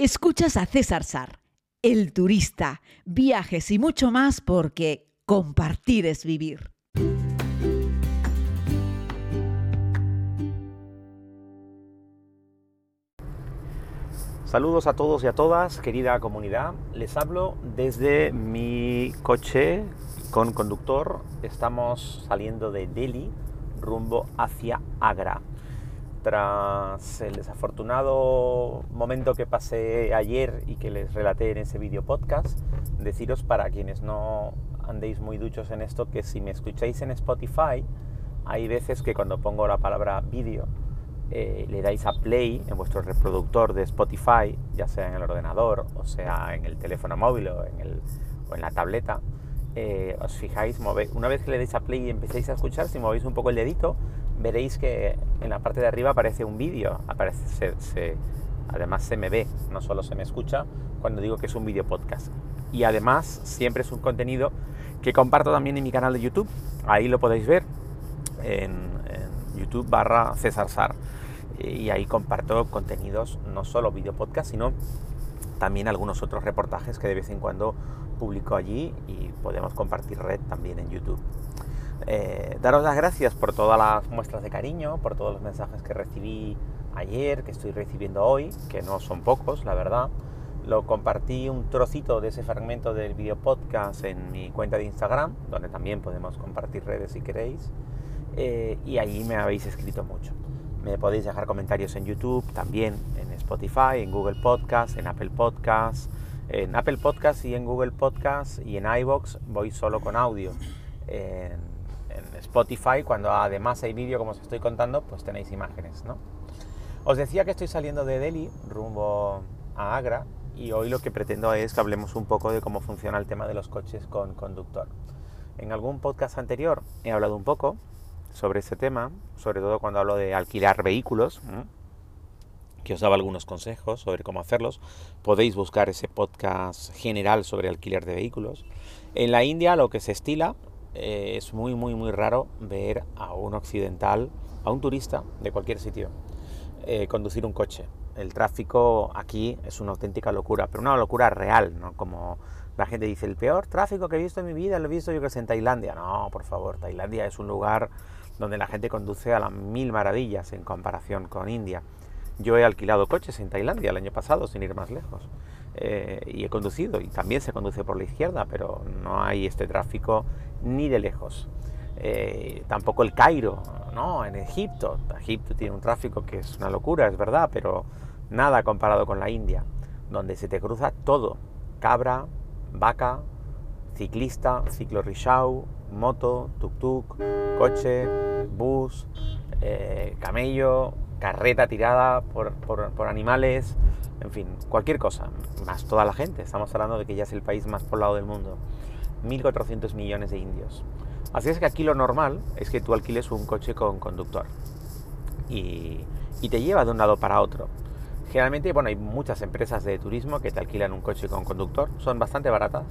Escuchas a César Sar, el turista, viajes y mucho más porque compartir es vivir. Saludos a todos y a todas, querida comunidad. Les hablo desde mi coche con conductor. Estamos saliendo de Delhi rumbo hacia Agra tras el desafortunado momento que pasé ayer y que les relaté en ese vídeo podcast, deciros para quienes no andéis muy duchos en esto que si me escucháis en Spotify, hay veces que cuando pongo la palabra vídeo eh, le dais a play en vuestro reproductor de Spotify, ya sea en el ordenador o sea en el teléfono móvil o en, el, o en la tableta, eh, os fijáis, una vez que le dais a play y empecéis a escuchar, si movéis un poco el dedito, veréis que en la parte de arriba aparece un vídeo, aparece, además se me ve, no solo se me escucha cuando digo que es un vídeo podcast. Y además siempre es un contenido que comparto también en mi canal de YouTube, ahí lo podéis ver en, YouTube barra César Sar. Y ahí comparto contenidos, no solo vídeo podcast, sino también algunos otros reportajes que de vez en cuando publico allí y podemos compartir red también en YouTube. Eh, daros las gracias por todas las muestras de cariño, por todos los mensajes que recibí ayer, que estoy recibiendo hoy, que no son pocos, la verdad. Lo compartí un trocito de ese fragmento del video podcast en mi cuenta de Instagram, donde también podemos compartir redes si queréis. Eh, y allí me habéis escrito mucho. Me podéis dejar comentarios en YouTube, también en Spotify, en Google Podcast, en Apple Podcast. En Apple Podcast y en Google Podcast y en iBox voy solo con audio. En en Spotify, cuando además hay vídeo, como os estoy contando, pues tenéis imágenes, ¿no? Os decía que estoy saliendo de Delhi rumbo a Agra y hoy lo que pretendo es que hablemos un poco de cómo funciona el tema de los coches con conductor. En algún podcast anterior he hablado un poco sobre ese tema, sobre todo cuando hablo de alquilar vehículos, que os daba algunos consejos sobre cómo hacerlos. Podéis buscar ese podcast general sobre alquiler de vehículos. En la India lo que se estila eh, es muy, muy, muy raro ver a un occidental, a un turista de cualquier sitio, eh, conducir un coche. El tráfico aquí es una auténtica locura, pero una locura real, ¿no? Como la gente dice, el peor tráfico que he visto en mi vida lo he visto yo que es en Tailandia. No, por favor, Tailandia es un lugar donde la gente conduce a las mil maravillas en comparación con India. Yo he alquilado coches en Tailandia el año pasado, sin ir más lejos. Eh, y he conducido, y también se conduce por la izquierda, pero no hay este tráfico ni de lejos. Eh, tampoco el Cairo, ¿no? En Egipto. Egipto tiene un tráfico que es una locura, es verdad, pero nada comparado con la India, donde se te cruza todo. Cabra, vaca, ciclista, ciclo moto, tuk-tuk, coche, bus, eh, camello, carreta tirada por, por, animales, en fin, cualquier cosa, más toda la gente. Estamos hablando de que ya es el país más poblado del mundo. 1.400 millones de indios. Así es que aquí lo normal es que tú alquiles un coche con conductor y, te lleva de un lado para otro. Generalmente, bueno, hay muchas empresas de turismo que te alquilan un coche con conductor, son bastante baratas.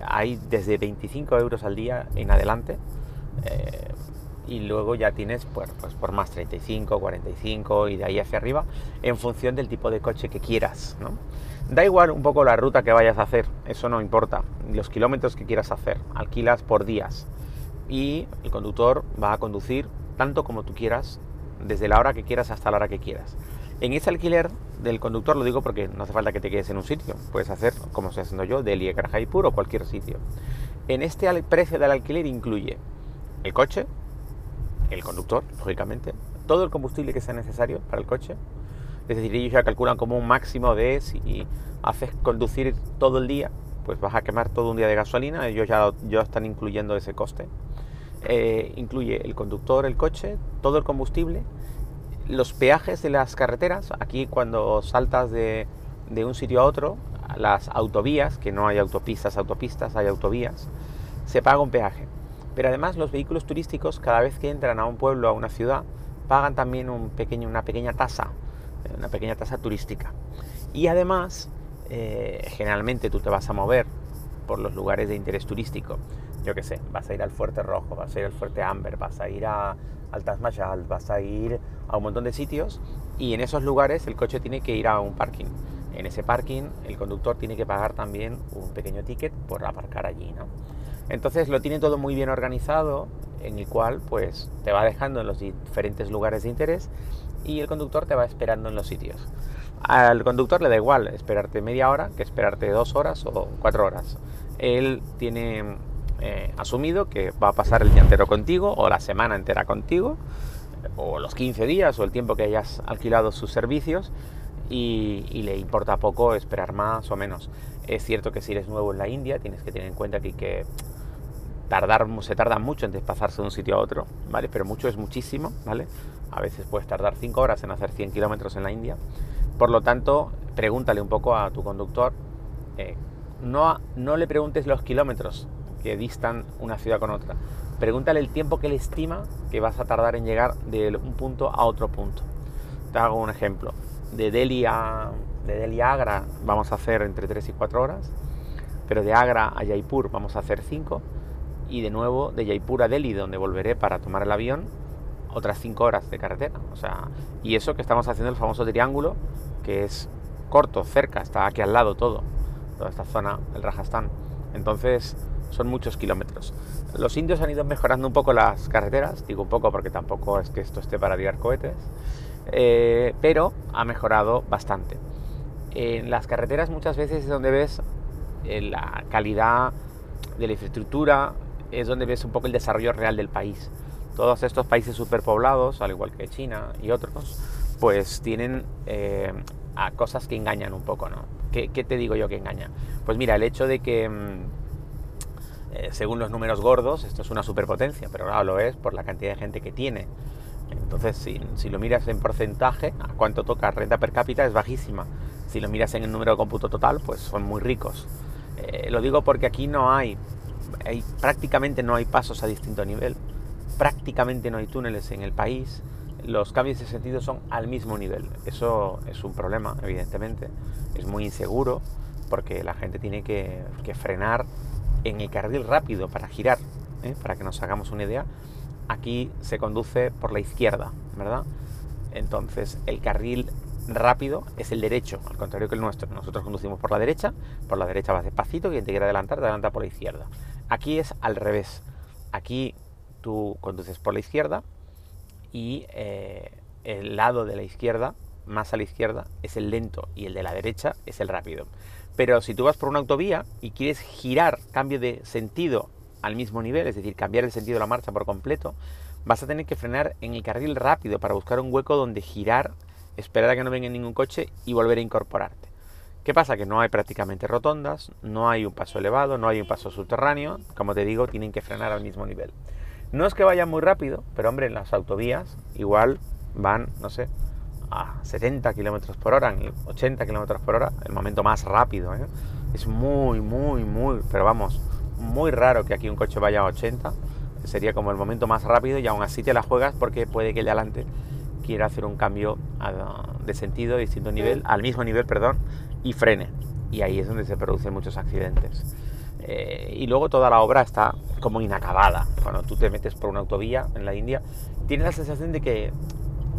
Hay desde 25 euros al día en adelante. Eh, y luego ya tienes pues, pues por más 35, 45 y de ahí hacia arriba en función del tipo de coche que quieras. ¿no? Da igual un poco la ruta que vayas a hacer, eso no importa, los kilómetros que quieras hacer, alquilas por días y el conductor va a conducir tanto como tú quieras, desde la hora que quieras hasta la hora que quieras. En ese alquiler del conductor lo digo porque no hace falta que te quedes en un sitio, puedes hacer como estoy haciendo yo, Delhi, Jaipur o cualquier sitio. En este precio del alquiler incluye el coche, el conductor, lógicamente, todo el combustible que sea necesario para el coche. Es decir, ellos ya calculan como un máximo de si haces conducir todo el día, pues vas a quemar todo un día de gasolina, ellos ya, ya están incluyendo ese coste. Eh, incluye el conductor, el coche, todo el combustible, los peajes de las carreteras. Aquí cuando saltas de, de un sitio a otro, las autovías, que no hay autopistas, autopistas, hay autovías, se paga un peaje. Pero además los vehículos turísticos, cada vez que entran a un pueblo, a una ciudad, pagan también un pequeño, una pequeña tasa, eh, una pequeña tasa turística. Y además, eh, generalmente tú te vas a mover por los lugares de interés turístico. Yo qué sé, vas a ir al Fuerte Rojo, vas a ir al Fuerte Amber, vas a ir a, al Taj vas a ir a un montón de sitios y en esos lugares el coche tiene que ir a un parking. en ese parking el conductor tiene que pagar también un pequeño ticket por aparcar allí, ¿no? Entonces lo tiene todo muy bien organizado, en el cual pues te va dejando en los diferentes lugares de interés y el conductor te va esperando en los sitios. Al conductor le da igual esperarte media hora que esperarte dos horas o cuatro horas. Él tiene eh, asumido que va a pasar el día entero contigo o la semana entera contigo o los 15 días o el tiempo que hayas alquilado sus servicios y, le importa poco esperar más o menos. Es cierto que si eres nuevo en la India tienes que tener en cuenta que, que tardar, se tarda mucho en desplazarse de un sitio a otro, ¿vale? Pero mucho es muchísimo, ¿vale? A veces puedes tardar 5 horas en hacer 100 kilómetros en la India. Por lo tanto, pregúntale un poco a tu conductor. Eh, no, no le preguntes los kilómetros que distan una ciudad con otra. Pregúntale el tiempo que él estima que vas a tardar en llegar de un punto a otro punto. Te hago un ejemplo de Delhi a, de Delhi Agra vamos a hacer entre 3 y 4 horas, pero de Agra a Jaipur vamos a hacer 5 y de nuevo de Jaipur a Delhi, donde volveré para tomar el avión, otras 5 horas de carretera. O sea, y eso que estamos haciendo el famoso triángulo, que es corto, cerca, está aquí al lado todo, toda esta zona del Rajasthan. Entonces, son muchos kilómetros. Los indios han ido mejorando un poco las carreteras, digo un poco porque tampoco es que esto esté para tirar cohetes, eh, pero ha mejorado bastante. En las carreteras muchas veces es donde ves eh, la calidad de la infraestructura, es donde ves un poco el desarrollo real del país. Todos estos países superpoblados, al igual que China y otros, pues tienen eh, a cosas que engañan un poco, ¿no? ¿Qué, te digo yo que engaña? Pues mira, el hecho de que, mm, según los números gordos, esto es una superpotencia, pero claro, lo es por la cantidad de gente que tiene entonces, si, lo miras en porcentaje, a cuánto toca renta per cápita es bajísima. Si lo miras en el número de cómputo total, pues son muy ricos. Eh, lo digo porque aquí no hay, hay, prácticamente no hay pasos a distinto nivel, prácticamente no hay túneles en el país. Los cambios de sentido son al mismo nivel. Eso es un problema, evidentemente. Es muy inseguro porque la gente tiene que, frenar en el carril rápido para girar, ¿eh? para que nos hagamos una idea aquí se conduce por la izquierda, ¿verdad? Entonces el carril rápido es el derecho, al contrario que el nuestro. Nosotros conducimos por la derecha, por la derecha vas despacito, quien te quiere adelantar, adelanta por la izquierda. Aquí es al revés. Aquí tú conduces por la izquierda y eh, el lado de la izquierda, más a la izquierda, es el lento y el de la derecha es el rápido. Pero si tú vas por una autovía y quieres girar, cambio de sentido al mismo nivel, es decir, cambiar el sentido de la marcha por completo, vas a tener que frenar en el carril rápido para buscar un hueco donde girar, esperar a que no venga ningún coche y volver a incorporarte. ¿Qué pasa? Que no hay prácticamente rotondas, no hay un paso elevado, no hay un paso subterráneo, como te digo, tienen que frenar al mismo nivel. No es que vayan muy rápido, pero hombre, en las autovías igual van, no sé, a 70 kilómetros por hora, 80 kilómetros por hora, el momento más rápido. ¿eh? Es muy, muy, muy, pero vamos, muy raro que aquí un coche vaya a 80. Sería como el momento más rápido y aún así te la juegas porque puede que el de adelante quiera hacer un cambio de sentido, distinto nivel, al mismo nivel, perdón, y frene. Y ahí es donde se producen muchos accidentes. Eh, y luego toda la obra está como inacabada. Cuando tú te metes por una autovía en la India, tienes la sensación de que,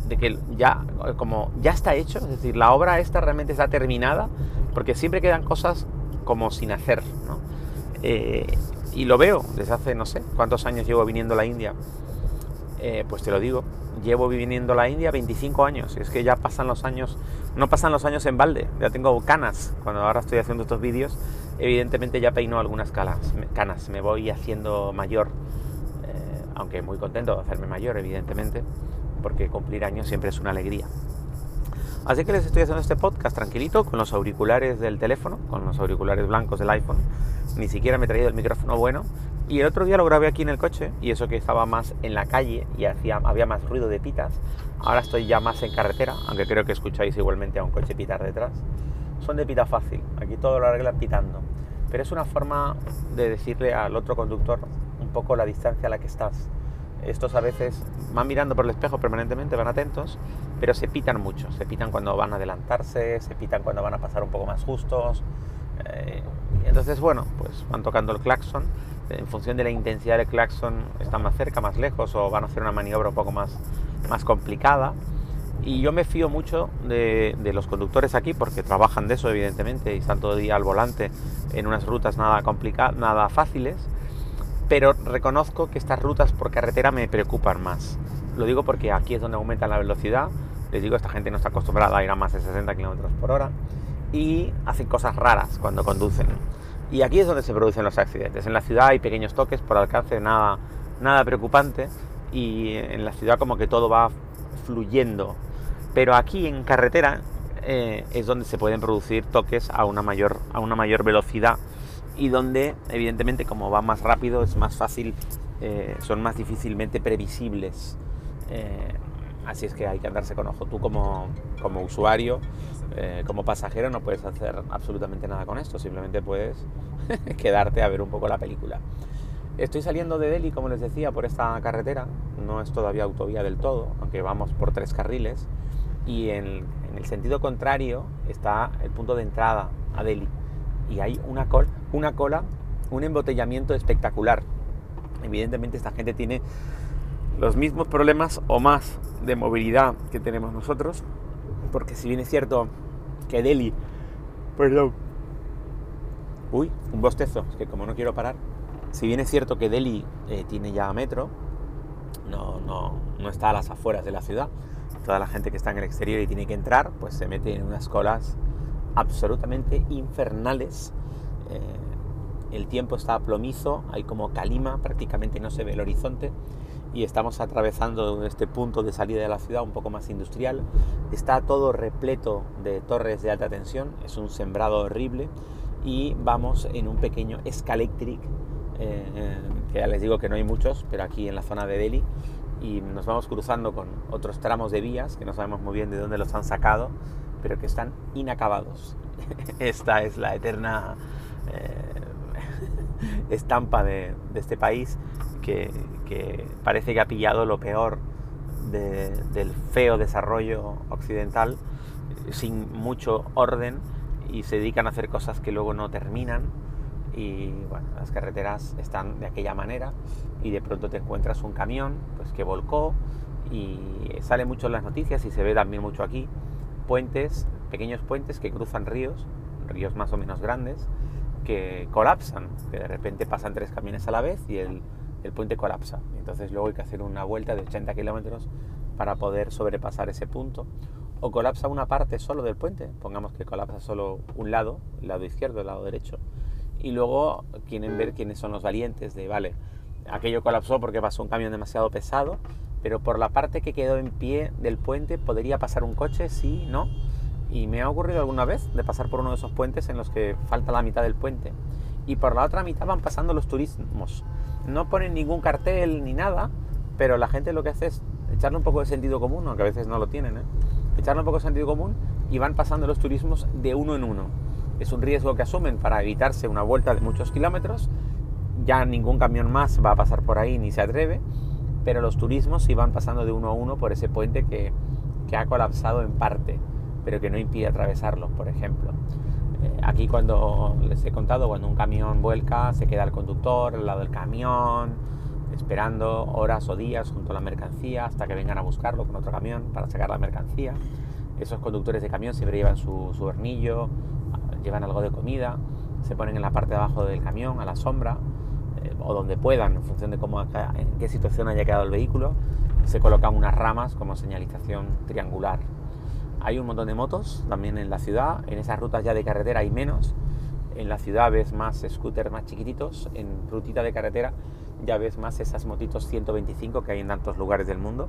de que ya, como ya está hecho, es decir, la obra esta realmente está terminada, porque siempre quedan cosas como sin hacer. ¿no? Eh, y lo veo desde hace no sé cuántos años llevo viniendo a la India. Eh, pues te lo digo, llevo viniendo a la India 25 años. Es que ya pasan los años, no pasan los años en balde, ya tengo canas. Cuando ahora estoy haciendo estos vídeos, evidentemente ya peino algunas canas, canas. me voy haciendo mayor. Eh, aunque muy contento de hacerme mayor, evidentemente, porque cumplir años siempre es una alegría. Así que les estoy haciendo este podcast tranquilito con los auriculares del teléfono, con los auriculares blancos del iPhone. Ni siquiera me he traído el micrófono bueno. Y el otro día lo grabé aquí en el coche y eso que estaba más en la calle y hacía, había más ruido de pitas. Ahora estoy ya más en carretera, aunque creo que escucháis igualmente a un coche pitar detrás. Son de pita fácil, aquí todo lo arreglan pitando. Pero es una forma de decirle al otro conductor un poco la distancia a la que estás estos a veces van mirando por el espejo permanentemente, van atentos, pero se pitan mucho. Se pitan cuando van a adelantarse, se pitan cuando van a pasar un poco más justos. Eh, entonces, bueno, pues van tocando el claxon. En función de la intensidad del claxon, están más cerca, más lejos o van a hacer una maniobra un poco más, más complicada. Y yo me fío mucho de, los conductores aquí porque trabajan de eso, evidentemente, y están todo el día al volante en unas rutas nada complicadas, nada fáciles. Pero reconozco que estas rutas por carretera me preocupan más. Lo digo porque aquí es donde aumenta la velocidad. Les digo, esta gente no está acostumbrada a ir a más de 60 km por hora y hacen cosas raras cuando conducen. Y aquí es donde se producen los accidentes. En la ciudad hay pequeños toques por alcance, nada, nada preocupante. Y en la ciudad como que todo va fluyendo pero aquí en carretera eh, es donde se pueden producir toques a una, mayor, a una mayor velocidad y donde evidentemente como va más rápido es más fácil, eh, son más difícilmente previsibles. Eh, así es que hay que andarse con ojo. Tú como, como usuario, como pasajero, no puedes hacer absolutamente nada con esto, simplemente puedes quedarte a ver un poco la película. Estoy saliendo de Delhi, como les decía, por esta carretera, no es todavía autovía del todo, aunque vamos por tres carriles y en, el sentido contrario está el punto de entrada a Delhi y hay una, una cola, un embotellamiento espectacular. Evidentemente esta gente tiene los mismos problemas o más de movilidad que tenemos nosotros, porque si bien es cierto que Delhi, perdón, uy, un bostezo, es que como no quiero parar, si bien es cierto que Delhi eh, tiene ya metro, no, no, no está a las afueras de la ciudad, toda la gente que está en el exterior y tiene que entrar, pues se mete en unas colas absolutamente infernales. Eh, el tiempo está plomizo, hay como calima, prácticamente no se ve el horizonte y estamos atravesando este punto de salida de la ciudad un poco más industrial. Está todo repleto de torres de alta tensión, es un sembrado horrible y vamos en un pequeño Scalectric, eh, que ya les digo que no hay muchos, pero aquí en la zona de Delhi y nos vamos cruzando con otros tramos de vías que no sabemos muy bien de dónde los han sacado, pero que están inacabados. Esta es la eterna eh, estampa de, este país que, parece que ha pillado lo peor del feo desarrollo occidental sin mucho orden y se dedican a hacer cosas que luego no terminan y bueno, las carreteras están de aquella manera y de pronto te encuentras un camión pues que volcó y sale mucho en las noticias y se ve también mucho aquí puentes, pequeños puentes que cruzan ríos, ríos más o menos grandes, que colapsan, que de repente pasan tres camiones a la vez y el, el puente colapsa. Entonces luego hay que hacer una vuelta de 80 kilómetros para poder sobrepasar ese punto. O colapsa una parte solo del puente, pongamos que colapsa solo un lado, el lado izquierdo, el lado derecho, y luego quieren ver quiénes son los valientes de, vale, aquello colapsó porque pasó un camión demasiado pesado, pero por la parte que quedó en pie del puente podría pasar un coche, sí, no. Y me ha ocurrido alguna vez de pasar por uno de esos puentes en los que falta la mitad del puente. Y por la otra mitad van pasando los turismos. No ponen ningún cartel ni nada, pero la gente lo que hace es echarle un poco de sentido común, aunque a veces no lo tienen, ¿eh? echarle un poco de sentido común y van pasando los turismos de uno en uno es un riesgo que asumen para evitarse una vuelta de muchos kilómetros. Ya ningún camión más va a pasar por ahí ni se atreve, pero los turismos sí van pasando de uno a uno por ese puente que, ha colapsado en parte, pero que no impide atravesarlo, por ejemplo. Eh, aquí cuando les he contado, cuando un camión vuelca, se queda el conductor al lado del camión, esperando horas o días junto a la mercancía hasta que vengan a buscarlo con otro camión para sacar la mercancía. Esos conductores de camión siempre llevan su, su hornillo, llevan algo de comida, se ponen en la parte de abajo del camión, a la sombra, eh, o donde puedan, en función de cómo, en qué situación haya quedado el vehículo, se colocan unas ramas como señalización triangular. Hay un montón de motos también en la ciudad, en esas rutas ya de carretera hay menos, en la ciudad ves más scooters más chiquititos, en rutita de carretera ya ves más esas motitos 125 que hay en tantos lugares del mundo.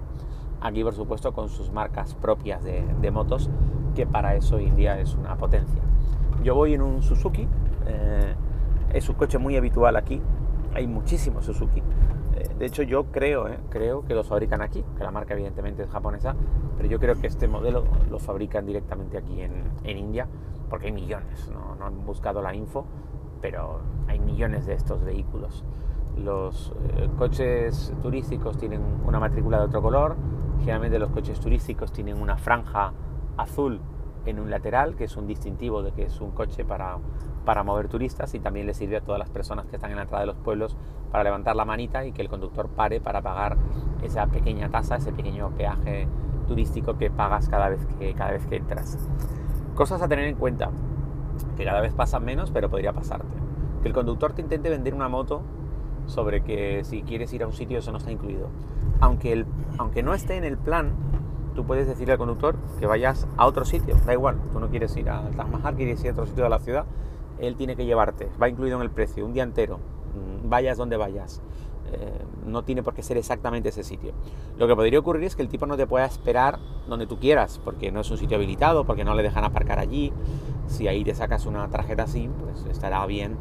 Aquí, por supuesto, con sus marcas propias de, motos, que para eso hoy en día es una potencia. Yo voy en un Suzuki, eh, es un coche muy habitual aquí, hay muchísimos Suzuki. Eh, de hecho, yo creo, eh, creo que los fabrican aquí, que la marca evidentemente es japonesa, pero yo creo que este modelo lo fabrican directamente aquí en, India, porque hay millones, ¿no? han buscado la info, pero hay millones de estos vehículos. Los coches turísticos tienen una matrícula de otro color, generalmente los coches turísticos tienen una franja azul en un lateral, que es un distintivo de que es un coche para, para mover turistas y también le sirve a todas las personas que están en la entrada de los pueblos para levantar la manita y que el conductor pare para pagar esa pequeña tasa, ese pequeño peaje turístico que pagas cada vez que, cada vez que entras. Cosas a tener en cuenta, que cada vez pasan menos, pero podría pasarte. Que el conductor te intente vender una moto sobre que si quieres ir a un sitio eso no está incluido. Aunque, el, aunque no esté en el plan, tú puedes decirle al conductor que vayas a otro sitio, da igual, tú no quieres ir al Taj Mahal, quieres ir a otro sitio de la ciudad, él tiene que llevarte, va incluido en el precio, un día entero, mm, vayas donde vayas. Eh, no tiene por qué ser exactamente ese sitio. Lo que podría ocurrir es que el tipo no te pueda esperar donde tú quieras, porque no es un sitio habilitado, porque no le dejan aparcar allí. Si ahí te sacas una tarjeta SIM, pues estará bien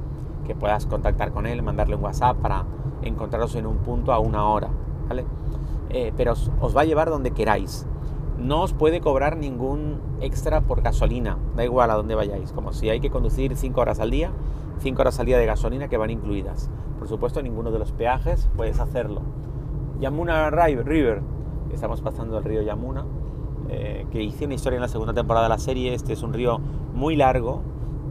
que puedas contactar con él, mandarle un WhatsApp para encontraros en un punto a una hora, ¿vale? Eh, pero os, os va a llevar donde queráis. No os puede cobrar ningún extra por gasolina, da igual a dónde vayáis. Como si hay que conducir 5 horas al día, 5 horas al día de gasolina que van incluidas. Por supuesto, ninguno de los peajes puedes hacerlo. Yamuna River, estamos pasando el río Yamuna, eh, que hice una historia en la segunda temporada de la serie. Este es un río muy largo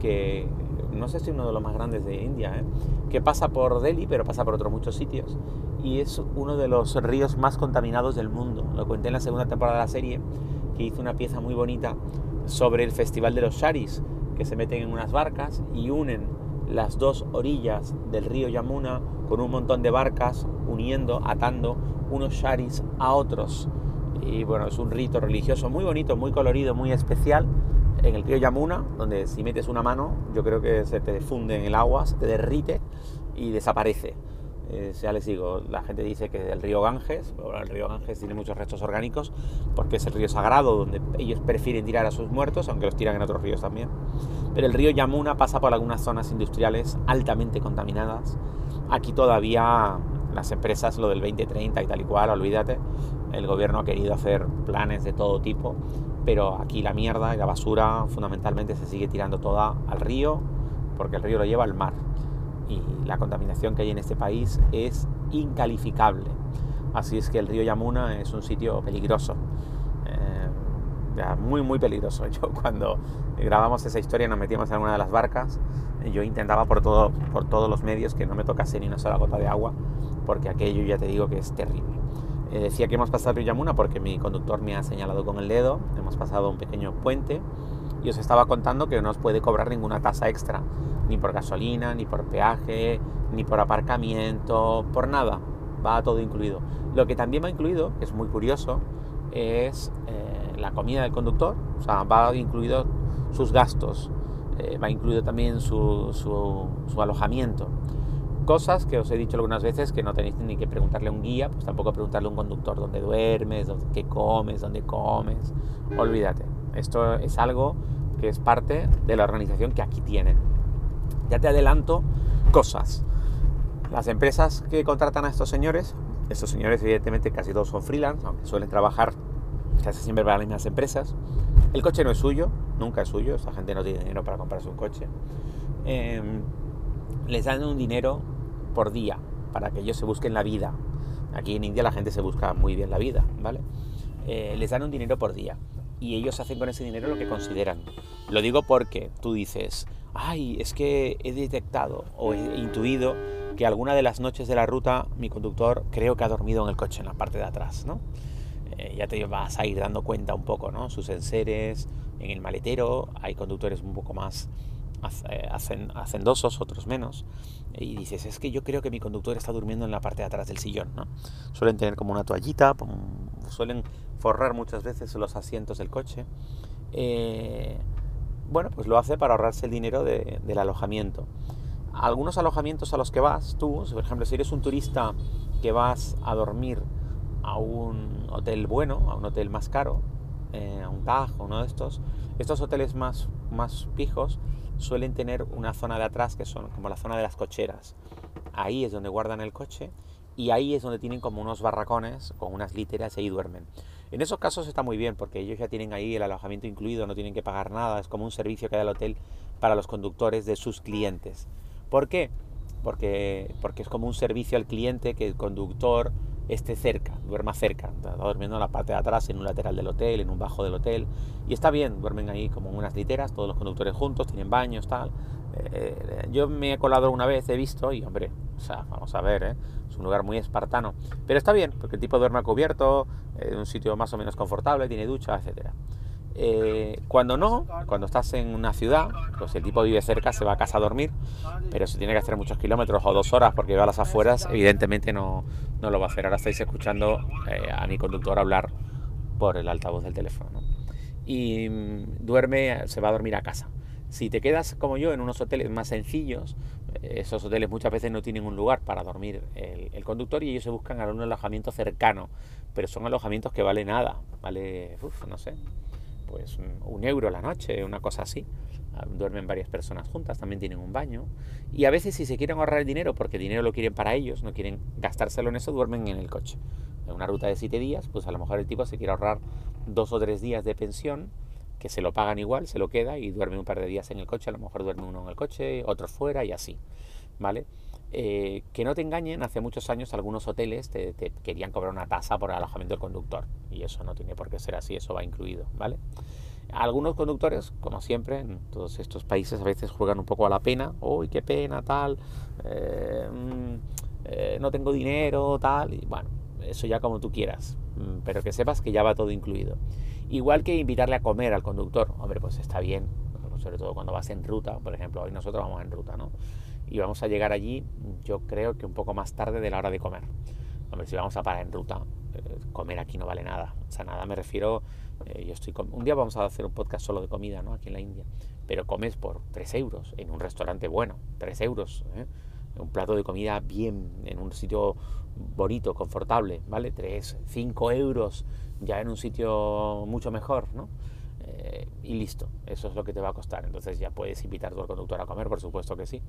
que no sé si uno de los más grandes de India, ¿eh? que pasa por Delhi, pero pasa por otros muchos sitios. Y es uno de los ríos más contaminados del mundo. Lo conté en la segunda temporada de la serie, que hice una pieza muy bonita sobre el Festival de los Sharis, que se meten en unas barcas y unen las dos orillas del río Yamuna con un montón de barcas uniendo, atando unos sharis a otros. Y bueno, es un rito religioso muy bonito, muy colorido, muy especial en el río Yamuna, donde si metes una mano, yo creo que se te funde en el agua, se te derrite y desaparece. Eh, ya les digo, la gente dice que el río Ganges, el río Ganges tiene muchos restos orgánicos porque es el río sagrado donde ellos prefieren tirar a sus muertos, aunque los tiran en otros ríos también. Pero el río Yamuna pasa por algunas zonas industriales altamente contaminadas. Aquí todavía las empresas, lo del 2030 y tal y cual, olvídate, el gobierno ha querido hacer planes de todo tipo, pero aquí la mierda y la basura fundamentalmente se sigue tirando toda al río porque el río lo lleva al mar y la contaminación que hay en este país es incalificable. Así es que el río Yamuna es un sitio peligroso, eh, muy muy peligroso. Yo cuando grabamos esa historia nos metíamos en una de las barcas, yo intentaba por, por todos los medios que no me tocase ni una sola gota de agua, porque aquello ya te digo que es terrible. Eh, decía que hemos pasado Yamuna porque mi conductor me ha señalado con el dedo, hemos pasado un pequeño puente y os estaba contando que no os puede cobrar ninguna tasa extra ni por gasolina, ni por peaje, ni por aparcamiento, por nada. Va todo incluido. Lo que también va incluido, que es muy curioso, es eh, la comida del conductor. O sea, va incluido sus gastos, eh, va incluido también su, su, alojamiento. Cosas que os he dicho algunas veces que no tenéis ni que preguntarle a un guía, pues tampoco preguntarle a un conductor dónde duermes, qué comes, dónde comes. Olvídate. Esto es algo que es parte de la organización que aquí tienen. Ya te adelanto cosas. Las empresas que contratan a estos señores, estos señores evidentemente casi todos son freelance, aunque suelen trabajar casi siempre para las mismas empresas. El coche no es suyo, nunca es suyo, esta gente no tiene dinero para comprarse un coche. Em, les dan un dinero por día para que ellos se busquen la vida. Aquí en India la gente se busca muy bien la vida, ¿vale? Eh, les dan un dinero por día y ellos hacen con ese dinero lo que consideran. Lo digo porque tú dices, ay, es que he detectado o he intuido que alguna de las noches de la ruta mi conductor creo que ha dormido en el coche, en la parte de atrás, ¿no? Eh, ya te vas a ir dando cuenta un poco, ¿no? Sus enseres, en el maletero, hay conductores un poco más eh, hacendosos, otros menos. Y dices, es que yo creo que mi conductor está durmiendo en la parte de atrás del sillón, ¿no? Suelen tener como una toallita, suelen forrar muchas veces los asientos del coche. Eh, bueno, pues lo hace para ahorrarse el dinero del alojamiento. Algunos alojamientos a los que vas tú, por ejemplo, si eres un turista que vas a dormir a un hotel bueno, a un hotel más caro, eh, a un Taj o uno de estos, estos hoteles más, más fijos suelen tener una zona de atrás que son como la zona de las cocheras. Ahí es donde guardan el coche y ahí es donde tienen como unos barracones con unas literas y ahí duermen. En esos casos está muy bien porque ellos ya tienen ahí el alojamiento incluido, no tienen que pagar nada, es como un servicio que da el hotel para los conductores de sus clientes. ¿Por qué? Porque, porque es como un servicio al cliente que el conductor esté cerca, duerma cerca, está durmiendo en la parte de atrás, en un lateral del hotel, en un bajo del hotel, y está bien, duermen ahí como en unas literas, todos los conductores juntos, tienen baños, tal. Eh, yo me he colado una vez, he visto, y hombre, O sea, vamos a ver, ¿eh? es un lugar muy espartano. Pero está bien, porque el tipo duerme cubierto, en un sitio más o menos confortable, tiene ducha, etcétera. Eh, cuando no, cuando estás en una ciudad, pues el tipo vive cerca se va a casa a dormir, pero si tiene que hacer muchos kilómetros o dos horas porque va a las afueras, evidentemente no, no lo va a hacer. Ahora estáis escuchando eh, a mi conductor hablar por el altavoz del teléfono. Y mm, duerme, se va a dormir a casa. Si te quedas como yo en unos hoteles más sencillos, eh, esos hoteles muchas veces no tienen un lugar para dormir el, conductor y ellos se buscan algún alojamiento cercano, pero son alojamientos que vale nada, vale, no sé, pues un euro la noche, una cosa así. Ah, duermen varias personas juntas, también tienen un baño. Y a veces si se quieren ahorrar el dinero, porque dinero lo quieren para ellos, no quieren gastárselo en eso, duermen en el coche. En una ruta de siete días, pues a lo mejor el tipo se quiere ahorrar dos o tres días de pensión, que se lo pagan igual, se lo queda y duerme un par de días en el coche, a lo mejor duerme uno en el coche, otro fuera y así. ¿Vale? Eh, que no te engañen, hace muchos años algunos hoteles te, querían cobrar una tasa por alojamiento del conductor y eso no tiene por qué ser así, eso va incluido, ¿vale? Algunos conductores, como siempre, en todos estos países a veces juegan un poco a la pena, uy, qué pena, tal, eh, mm, eh, no tengo dinero, tal, y bueno, eso ya como tú quieras, mm, pero que sepas que ya va todo incluido. Igual que invitarle a comer al conductor, hombre, pues está bien, sobre todo cuando vas en ruta, por ejemplo, hoy nosotros vamos en ruta, ¿no? Y vamos a llegar allí yo creo que un poco más tarde de la hora de comer. Hombre, si vamos a parar en ruta, eh, comer aquí no vale nada. O sea, nada me refiero, eh, yo estoy un día vamos a hacer un podcast solo de comida, ¿no? Aquí en la India. Pero comes por 3 euros en un restaurante bueno, 3 euros. ¿eh? Un plato de comida bien, en un sitio bonito, confortable, ¿vale? 3, 5 euros ya en un sitio mucho mejor, ¿no? y listo, eso es lo que te va a costar. Entonces ya puedes invitar a tu conductor a comer, por supuesto que sí.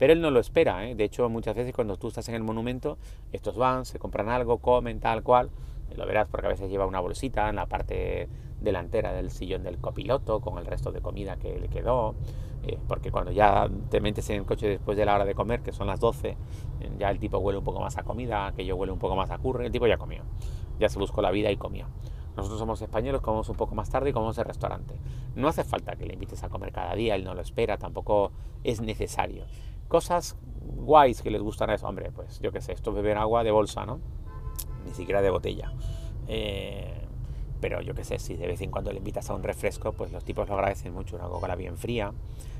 Pero él no lo espera, ¿eh? de hecho muchas veces cuando tú estás en el monumento, estos van, se compran algo, comen tal cual, lo verás porque a veces lleva una bolsita en la parte delantera del sillón del copiloto con el resto de comida que le quedó, eh, porque cuando ya te metes en el coche después de la hora de comer, que son las 12, ya el tipo huele un poco más a comida, que yo huele un poco más a curry, el tipo ya comió, ya se buscó la vida y comió. Nosotros somos españoles, comemos un poco más tarde y comemos en restaurante. No hace falta que le invites a comer cada día, él no lo espera, tampoco es necesario cosas guays que les gustan a eso. Hombre, pues yo qué sé, esto es beber agua de bolsa, ¿no? Ni siquiera de botella. Eh, pero yo qué sé, si de vez en cuando le invitas a un refresco, pues los tipos lo agradecen mucho, una Coca-Cola bien fría.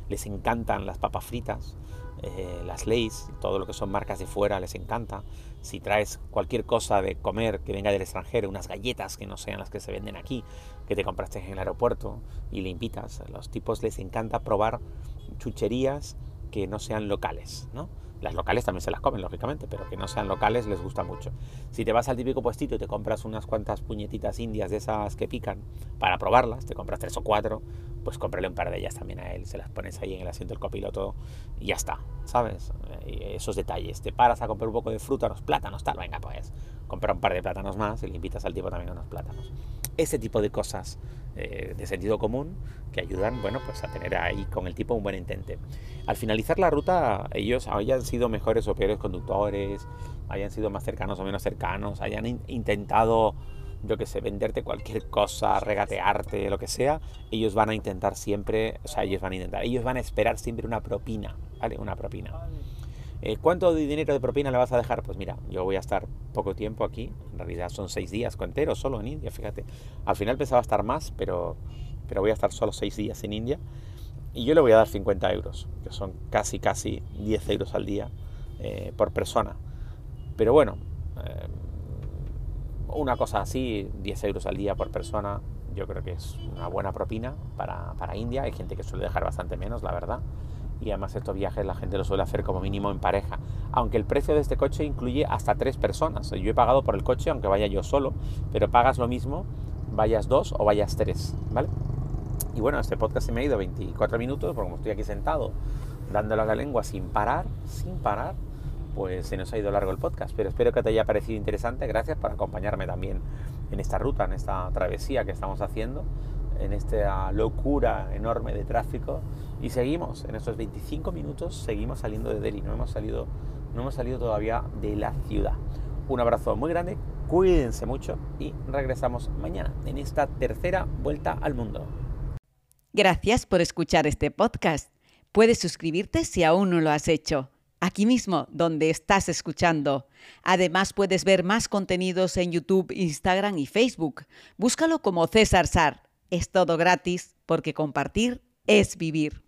Les encantan las papas fritas, eh, las Lays, todo lo que son marcas de fuera les encanta. Si traes cualquier cosa de comer que venga del extranjero, unas galletas que no sean las que se venden aquí, que te compraste en el aeropuerto y le invitas, a los tipos les encanta probar chucherías que no sean locales, ¿no? Las locales también se las comen, lógicamente, pero que no sean locales les gusta mucho. Si te vas al típico puestito y te compras unas cuantas puñetitas indias de esas que pican para probarlas, te compras tres o cuatro, pues cómprale un par de ellas también a él, se las pones ahí en el asiento del copiloto y ya está, ¿sabes? esos detalles. Te paras a comprar un poco de fruta, unos plátanos, tal, venga, pues, compra un par de plátanos más y le invitas al tipo también unos plátanos. Ese tipo de cosas eh, de sentido común que ayudan, bueno, pues a tener ahí con el tipo un buen intente. Al finalizar la ruta, ellos hayan sido mejores o peores conductores, hayan sido más cercanos o menos cercanos, hayan intentado, yo que sé, venderte cualquier cosa, regatearte, lo que sea, ellos van a intentar siempre, o sea, ellos van a intentar, ellos van a esperar siempre una propina, Una propina. Eh, ¿Cuánto dinero de propina le vas a dejar? Pues mira, yo voy a estar poco tiempo aquí, en realidad son seis días enteros solo en India, fíjate. Al final pensaba estar más, pero, pero voy a estar solo seis días en India y yo le voy a dar 50 euros, que son casi, casi 10 euros al día eh, por persona. Pero bueno, eh, una cosa así, 10 euros al día por persona, yo creo que es una buena propina para, para India. Hay gente que suele dejar bastante menos, la verdad y además estos viajes la gente lo suele hacer como mínimo en pareja. Aunque el precio de este coche incluye hasta tres personas. Yo he pagado por el coche aunque vaya yo solo, pero pagas lo mismo vayas dos o vayas tres, ¿vale? Y bueno, este podcast se me ha ido 24 minutos porque como estoy aquí sentado dándole a la lengua sin parar, sin parar, pues se nos ha ido largo el podcast. Pero espero que te haya parecido interesante. Gracias por acompañarme también en esta ruta, en esta travesía que estamos haciendo en esta locura enorme de tráfico y seguimos, en estos 25 minutos seguimos saliendo de Delhi, no hemos salido, no hemos salido todavía de la ciudad. Un abrazo muy grande, cuídense mucho y regresamos mañana en esta tercera vuelta al mundo. Gracias por escuchar este podcast. Puedes suscribirte si aún no lo has hecho. aquí mismo donde estás escuchando. Además puedes ver más contenidos en YouTube, Instagram y Facebook. Búscalo como César Sar. Es todo gratis porque compartir es vivir.